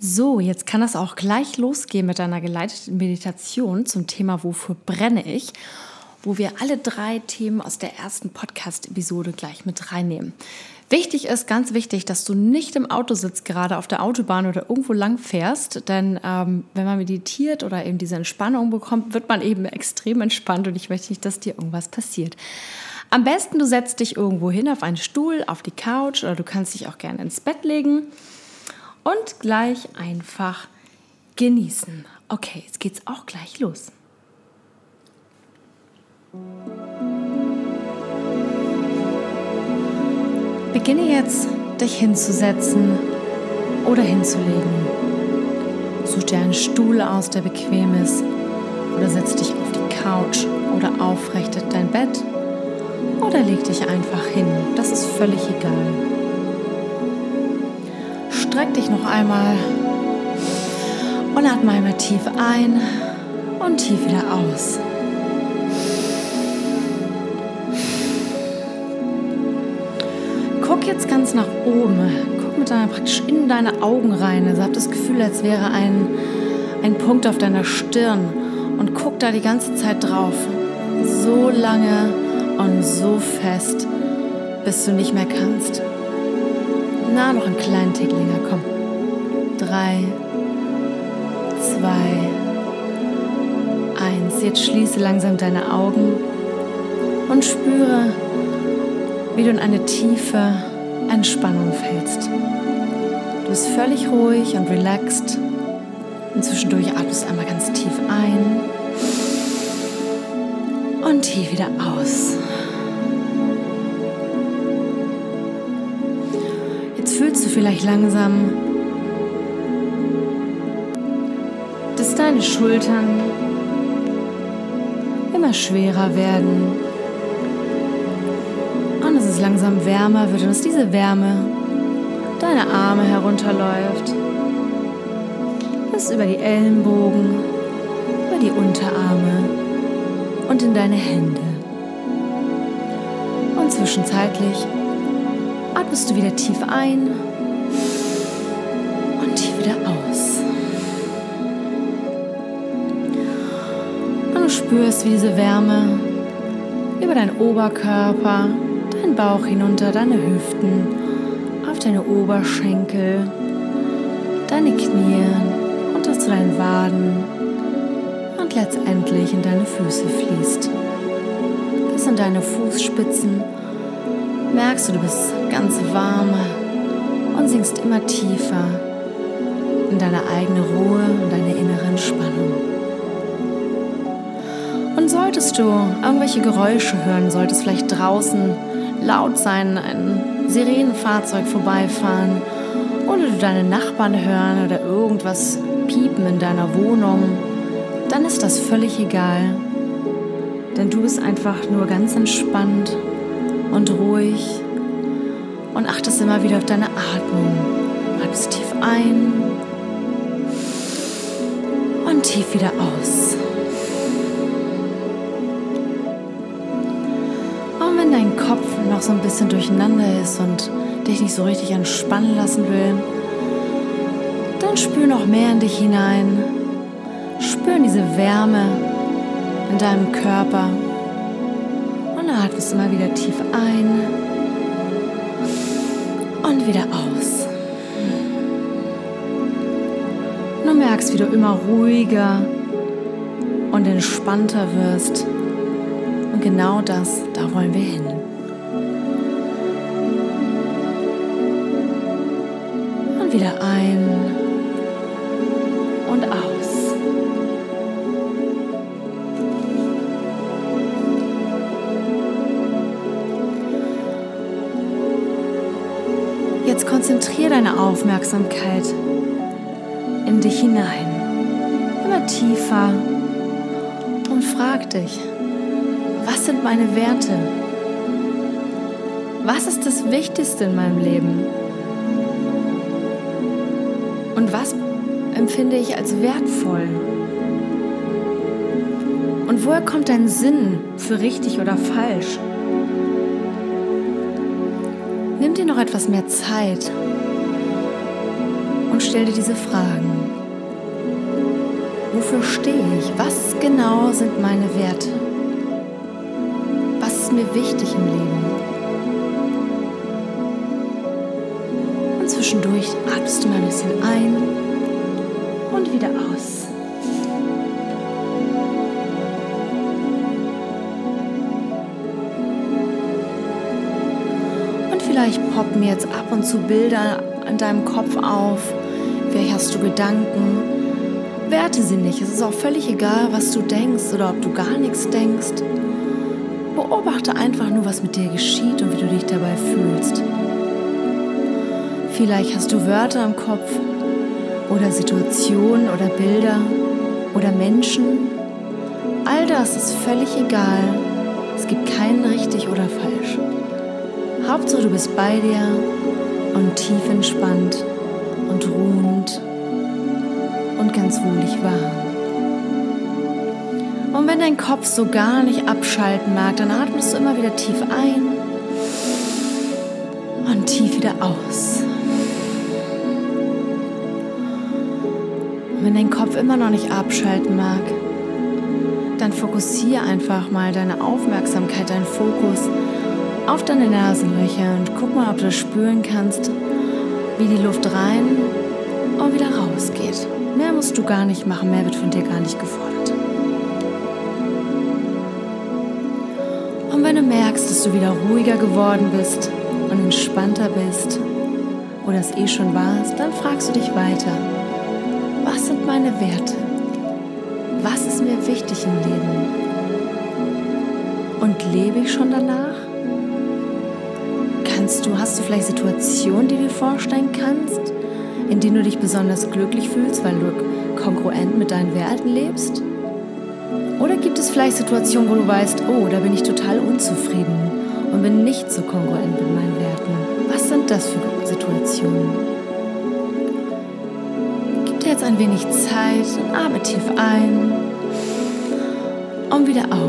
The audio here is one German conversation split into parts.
So, jetzt kann das auch gleich losgehen mit einer geleiteten Meditation zum Thema Wofür brenne ich, wo wir alle drei Themen aus der ersten Podcast-Episode gleich mit reinnehmen. Wichtig ist, ganz wichtig, dass du nicht im Auto sitzt, gerade auf der Autobahn oder irgendwo lang fährst, denn ähm, wenn man meditiert oder eben diese Entspannung bekommt, wird man eben extrem entspannt und ich möchte nicht, dass dir irgendwas passiert. Am besten, du setzt dich irgendwo hin auf einen Stuhl, auf die Couch oder du kannst dich auch gerne ins Bett legen und gleich einfach genießen. Okay, jetzt geht's auch gleich los. Beginne jetzt, dich hinzusetzen oder hinzulegen. Such dir einen Stuhl aus, der bequem ist, oder setz dich auf die Couch oder aufrechtet dein Bett oder leg dich einfach hin. Das ist völlig egal. Streck dich noch einmal und atme einmal tief ein und tief wieder aus. Guck jetzt ganz nach oben. Guck mit deiner praktisch in deine Augen rein. Also hab das Gefühl, als wäre ein, ein Punkt auf deiner Stirn und guck da die ganze Zeit drauf. So lange und so fest, bis du nicht mehr kannst. Na, noch einen kleinen Tick länger, komm. Drei, zwei, eins. Jetzt schließe langsam deine Augen und spüre, wie du in eine tiefe Entspannung fällst. Du bist völlig ruhig und relaxed. Und zwischendurch atmest du einmal ganz tief ein und tief wieder aus. Vielleicht langsam, dass deine Schultern immer schwerer werden. Und dass es langsam wärmer wird und dass diese Wärme deine Arme herunterläuft, bis über die Ellenbogen, über die Unterarme und in deine Hände. Und zwischenzeitlich atmest du wieder tief ein spürst, wie diese Wärme über deinen Oberkörper, deinen Bauch hinunter, deine Hüften, auf deine Oberschenkel, deine Knie und zu deinen Waden und letztendlich in deine Füße fließt. Bis in deine Fußspitzen merkst du, du bist ganz warm und sinkst immer tiefer in deine eigene Ruhe und deine innere Entspannung. Solltest du irgendwelche Geräusche hören, solltest vielleicht draußen laut sein, ein Sirenenfahrzeug vorbeifahren oder du deine Nachbarn hören oder irgendwas piepen in deiner Wohnung, dann ist das völlig egal. Denn du bist einfach nur ganz entspannt und ruhig und achtest immer wieder auf deine Atmung. Atmest tief ein und tief wieder aus. Noch so ein bisschen durcheinander ist und dich nicht so richtig entspannen lassen will, dann spür noch mehr in dich hinein. Spür diese Wärme in deinem Körper und atmest immer wieder tief ein und wieder aus. Du merkst, wie du immer ruhiger und entspannter wirst. Und genau das, da wollen wir hin. Und wieder ein und aus. Jetzt konzentriere deine Aufmerksamkeit in dich hinein, immer tiefer und frag dich, was sind meine Werte? Was ist das Wichtigste in meinem Leben? Empfinde ich als wertvoll? Und woher kommt dein Sinn für richtig oder falsch? Nimm dir noch etwas mehr Zeit und stell dir diese Fragen. Wofür stehe ich? Was genau sind meine Werte? Was ist mir wichtig im Leben? Und zwischendurch atmest du mal ein bisschen ein und wieder aus. Und vielleicht poppen jetzt ab und zu Bilder an deinem Kopf auf. Vielleicht hast du Gedanken Werte sie nicht. Es ist auch völlig egal, was du denkst oder ob du gar nichts denkst. Beobachte einfach nur, was mit dir geschieht und wie du dich dabei fühlst. Vielleicht hast du Wörter im Kopf oder Situationen oder Bilder oder Menschen. All das ist völlig egal. Es gibt keinen richtig oder falsch. Hauptsache du bist bei dir und tief entspannt und ruhend und ganz wohlig warm. Und wenn dein Kopf so gar nicht abschalten mag, dann atmest du immer wieder tief ein und tief wieder aus. Und wenn dein Kopf immer noch nicht abschalten mag, dann fokussiere einfach mal deine Aufmerksamkeit, deinen Fokus auf deine Nasenlöcher und guck mal, ob du spüren kannst, wie die Luft rein und wieder rausgeht. Mehr musst du gar nicht machen, mehr wird von dir gar nicht gefordert. Und wenn du merkst, dass du wieder ruhiger geworden bist und entspannter bist oder es eh schon warst, dann fragst du dich weiter, sind meine Werte? Was ist mir wichtig im Leben? Und lebe ich schon danach? Kannst du, hast du vielleicht Situationen, die du dir vorstellen kannst, in denen du dich besonders glücklich fühlst, weil du kongruent mit deinen Werten lebst? Oder gibt es vielleicht Situationen, wo du weißt, oh, da bin ich total unzufrieden und bin nicht so kongruent mit meinen Werten? Was sind das für Situationen? Jetzt ein wenig Zeit und atme tief ein und wieder aus.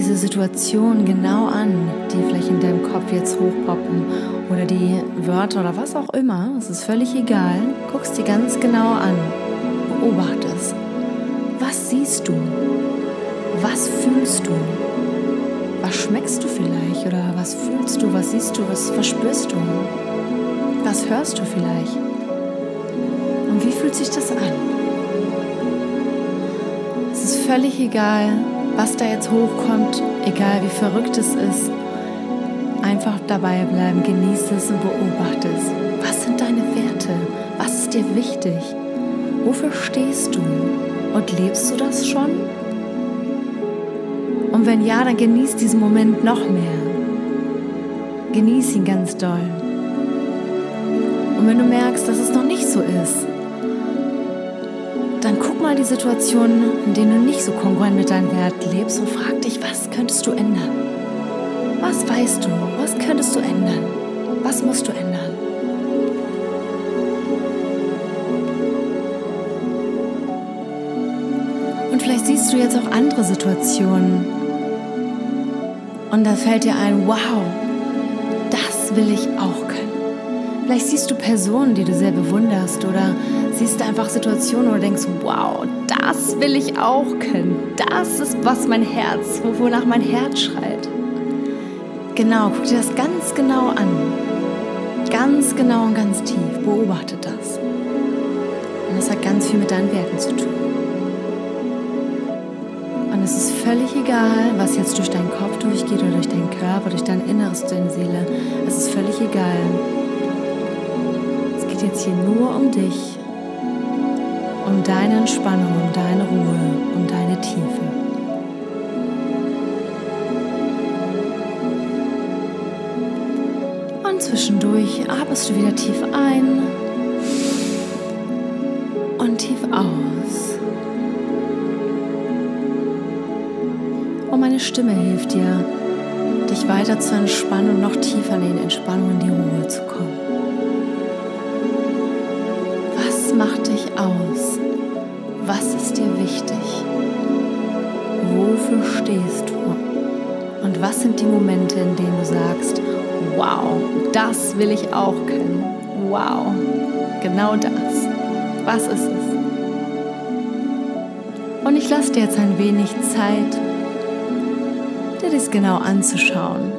Diese Situation genau an, die vielleicht in deinem Kopf jetzt hochpoppen oder die Wörter oder was auch immer. Es ist völlig egal. Guckst dir ganz genau an. Beobachte es. Was siehst du? Was fühlst du? Was schmeckst du vielleicht? Oder was fühlst du? Was siehst du? Was verspürst du? Was hörst du vielleicht? Und wie fühlt sich das an? Es ist völlig egal, was da jetzt hochkommt, egal wie verrückt es ist, einfach dabei bleiben, genieße es und beobachte es. Was sind deine Werte? Was ist dir wichtig? Wofür stehst du? Und lebst du das schon? Und wenn ja, dann genieß diesen Moment noch mehr. Genieß ihn ganz doll. Und wenn du merkst, dass es noch nicht so ist, mal die Situationen, in denen du nicht so kongruent mit deinen Werten lebst und frag dich, was könntest du ändern? Was weißt du? Was könntest du ändern? Was musst du ändern? Und vielleicht siehst du jetzt auch andere Situationen und da fällt dir ein, wow, das will ich auch können. Vielleicht siehst du Personen, die du sehr bewunderst oder siehst du einfach Situationen, wo du denkst, wow, das will ich auch können. Das ist, was mein Herz, wonach mein Herz schreit. Genau, guck dir das ganz genau an. Ganz genau und ganz tief. Beobachte das. Und das hat ganz viel mit deinen Werten zu tun. Und es ist völlig egal, was jetzt durch deinen Kopf durchgeht oder durch deinen Körper, durch dein Inneres, deine Seele. Es ist völlig egal. Geht jetzt hier nur um dich um deine Entspannung, um deine Ruhe, um deine Tiefe. Und zwischendurch atmest du wieder tief ein und tief aus. Und meine Stimme hilft dir, dich weiter zu entspannen und noch tiefer in die Entspannung und die Ruhe zu kommen. Aus? Was ist dir wichtig? Wofür stehst du? Und was sind die Momente, in denen du sagst, wow, das will ich auch können. Wow, genau das. Was ist es? Und ich lasse dir jetzt ein wenig Zeit, dir das genau anzuschauen.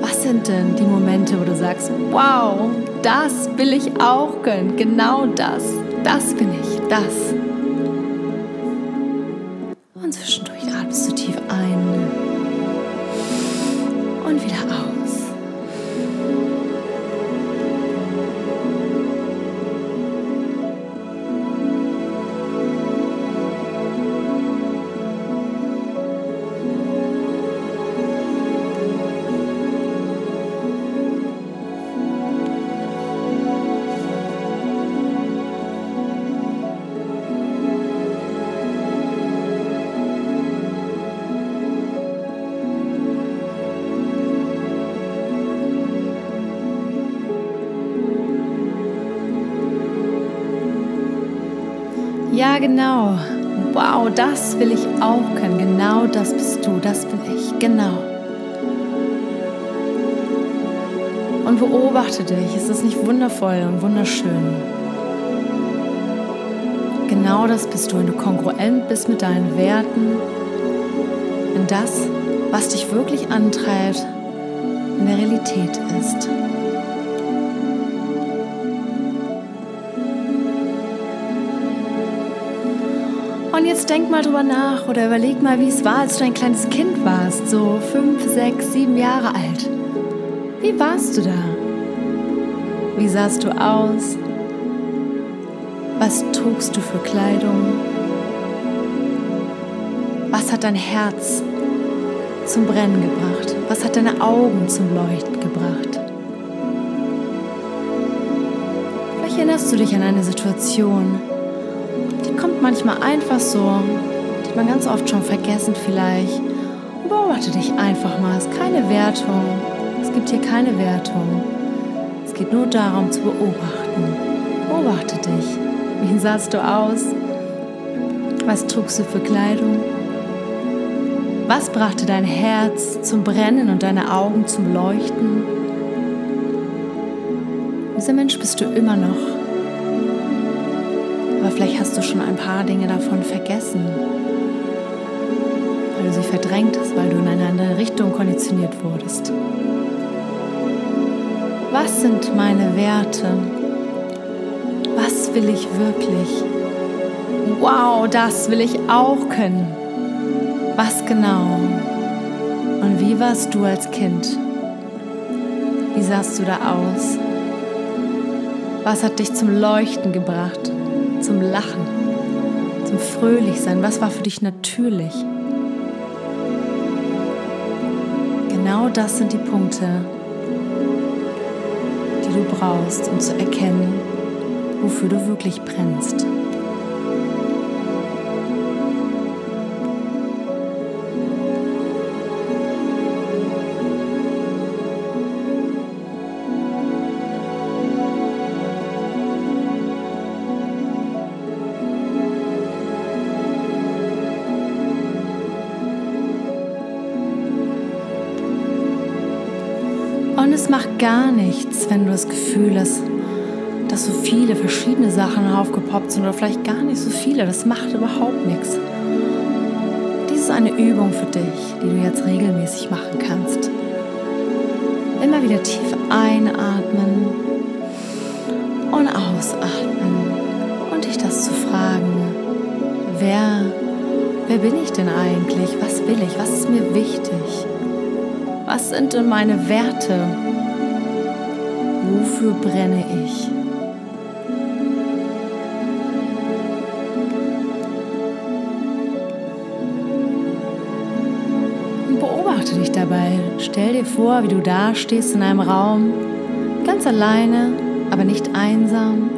Was sind denn die Momente, wo du sagst, wow, das will ich auch können, genau das, das bin ich, das. Ja, genau. Wow, das will ich auch können. Genau das bist du, das bin ich. Genau. Und beobachte dich. Ist das nicht wundervoll und wunderschön? Genau das bist du, wenn du kongruent bist mit deinen Werten, wenn das, was dich wirklich antreibt, in der Realität ist. Und jetzt denk mal drüber nach oder überleg mal, wie es war, als du ein kleines Kind warst, so fünf, sechs, sieben Jahre alt. Wie warst du da? Wie sahst du aus? Was trugst du für Kleidung? Was hat dein Herz zum Brennen gebracht? Was hat deine Augen zum Leuchten gebracht? Vielleicht erinnerst du dich an eine Situation, manchmal einfach so, die man ganz oft schon vergessen vielleicht. Und beobachte dich einfach mal. Es ist keine Wertung. Es gibt hier keine Wertung. Es geht nur darum zu beobachten. Beobachte dich. Wie sahst du aus? Was trugst du für Kleidung? Was brachte dein Herz zum Brennen und deine Augen zum Leuchten? Dieser Mensch bist du immer noch. Aber vielleicht hast du schon ein paar Dinge davon vergessen, weil du sie verdrängt hast, weil du in eine andere Richtung konditioniert wurdest. Was sind meine Werte? Was will ich wirklich? Wow, das will ich auch können. Was genau? Und wie warst du als Kind? Wie sahst du da aus? Was hat dich zum Leuchten gebracht? Zum Lachen, zum Fröhlichsein? Was war für dich natürlich? Genau das sind die Punkte, die du brauchst, um zu erkennen, wofür du wirklich brennst. Und es macht gar nichts, wenn du das Gefühl hast, dass so viele verschiedene Sachen aufgepoppt sind oder vielleicht gar nicht so viele. Das macht überhaupt nichts. Dies ist eine Übung für dich, die du jetzt regelmäßig machen kannst. Immer wieder tief einatmen und ausatmen und dich das zu fragen. Wer, wer bin ich denn eigentlich? Was will ich? Was ist mir wichtig? Was sind denn meine Werte? Wofür brenne ich? Beobachte dich dabei. Stell dir vor, wie du da stehst in einem Raum, ganz alleine, aber nicht einsam.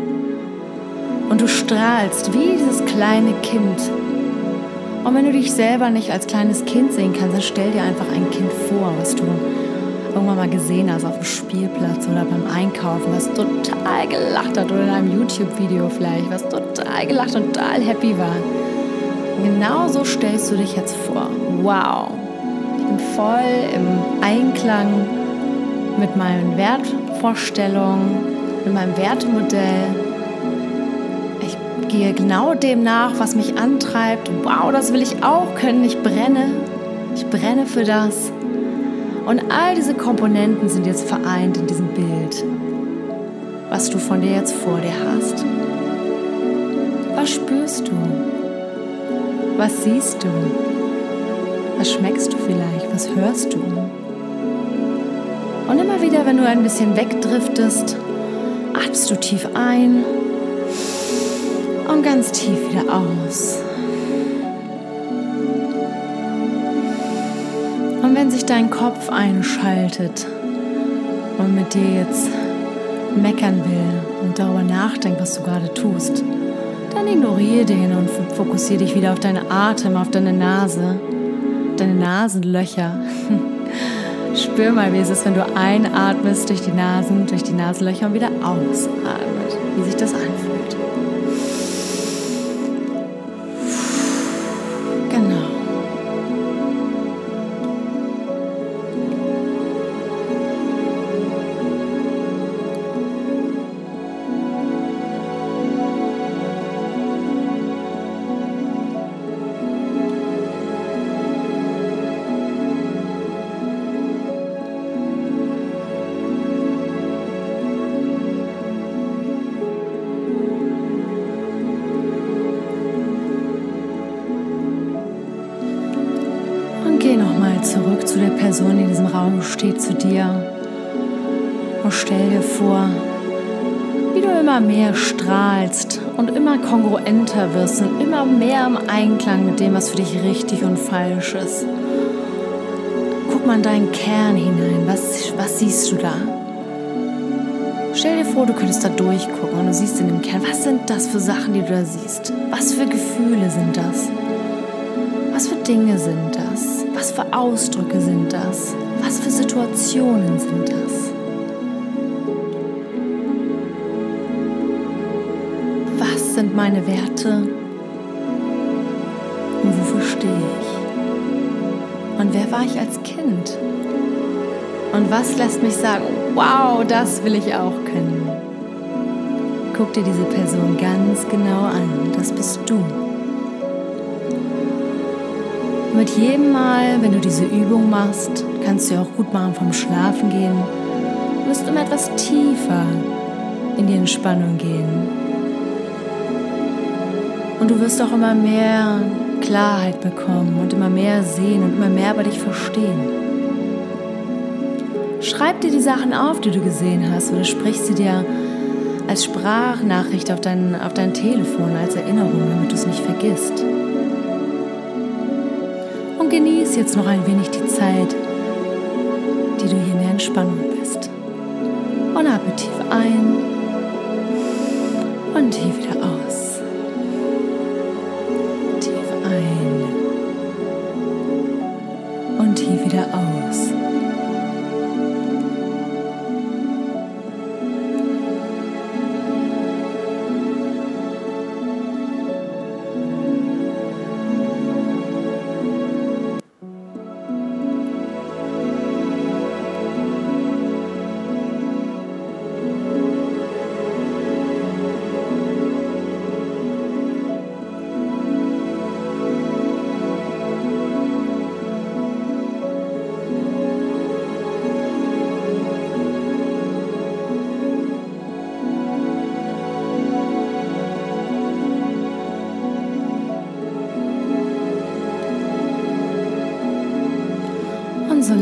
Und du strahlst wie dieses kleine Kind. Und wenn du dich selber nicht als kleines Kind sehen kannst, dann stell dir einfach ein Kind vor, was du irgendwann mal gesehen hast auf dem Spielplatz oder beim Einkaufen, was total gelacht hat oder in einem YouTube-Video vielleicht, was total gelacht und total happy war. Und genau so stellst du dich jetzt vor. Wow, ich bin voll im Einklang mit meinen Wertvorstellungen, mit meinem Wertemodell. Gehe genau dem nach, was mich antreibt. Wow, das will ich auch können. Ich brenne. Ich brenne für das. Und all diese Komponenten sind jetzt vereint in diesem Bild, was du von dir jetzt vor dir hast. Was spürst du? Was siehst du? Was schmeckst du vielleicht? Was hörst du? Und immer wieder, wenn du ein bisschen wegdriftest, atmest du tief ein ganz tief wieder aus. Und wenn sich dein Kopf einschaltet und mit dir jetzt meckern will und darüber nachdenkt, was du gerade tust, dann ignoriere den und fokussiere dich wieder auf deine Atem, auf deine Nase, deine Nasenlöcher. Spür mal, wie es ist, wenn du einatmest durch die Nasen, durch die Nasenlöcher und wieder ausatmet, wie sich das anfühlt. Steht, zu dir. Und stell dir vor, wie du immer mehr strahlst und immer kongruenter wirst und immer mehr im Einklang mit dem, was für dich richtig und falsch ist. Guck mal in deinen Kern hinein. Was, was siehst du da? Stell dir vor, du könntest da durchgucken und du siehst in dem Kern, was sind das für Sachen, die du da siehst? Was für Gefühle sind das? Was für Dinge sind das? Was für Ausdrücke sind das? Was für Situationen sind das? Was sind meine Werte? Und wofür stehe ich? Und wer war ich als Kind? Und was lässt mich sagen, wow, das will ich auch können? Guck dir diese Person ganz genau an. Das bist du mit jedem Mal, wenn du diese Übung machst, kannst du auch gut machen vom Schlafen gehen, wirst immer etwas tiefer in die Entspannung gehen. Und du wirst auch immer mehr Klarheit bekommen und immer mehr sehen und immer mehr über dich verstehen. Schreib dir die Sachen auf, die du gesehen hast, oder sprich sie dir als Sprachnachricht auf dein, auf dein Telefon, als Erinnerung, damit du es nicht vergisst jetzt noch ein wenig die Zeit, die du hier in der Entspannung bist. Und atme tief ein und tief wieder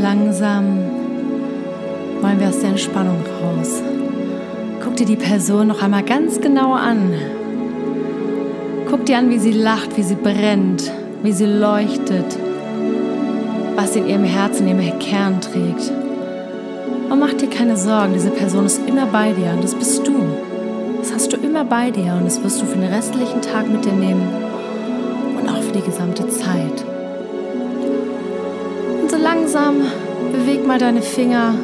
langsam wollen wir aus der Entspannung raus. Guck dir die Person noch einmal ganz genau an. Guck dir an, wie sie lacht, wie sie brennt, wie sie leuchtet, was sie in ihrem Herzen, in ihrem Kern trägt. Und mach dir keine Sorgen, diese Person ist immer bei dir und das bist du. Das hast du immer bei dir und das wirst du für den restlichen Tag mit dir nehmen und auch für die gesamte Zeit. Langsam beweg mal deine Finger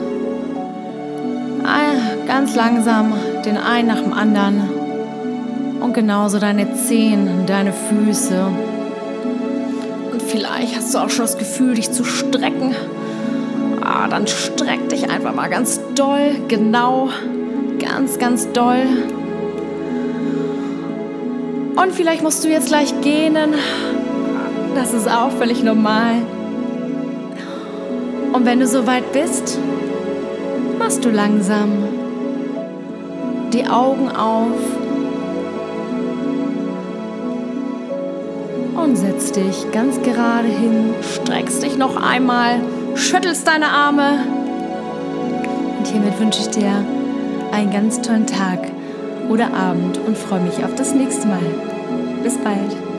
ganz langsam den einen nach dem anderen und genauso deine Zehen, deine Füße. Und vielleicht hast du auch schon das Gefühl, dich zu strecken. Ah, dann streck dich einfach mal ganz doll, genau, ganz, ganz doll. Und vielleicht musst du jetzt gleich gähnen. Das ist auch völlig normal. Und wenn du soweit bist, machst du langsam die Augen auf und setzt dich ganz gerade hin, streckst dich noch einmal, schüttelst deine Arme. Und hiermit wünsche ich dir einen ganz tollen Tag oder Abend und freue mich auf das nächste Mal. Bis bald.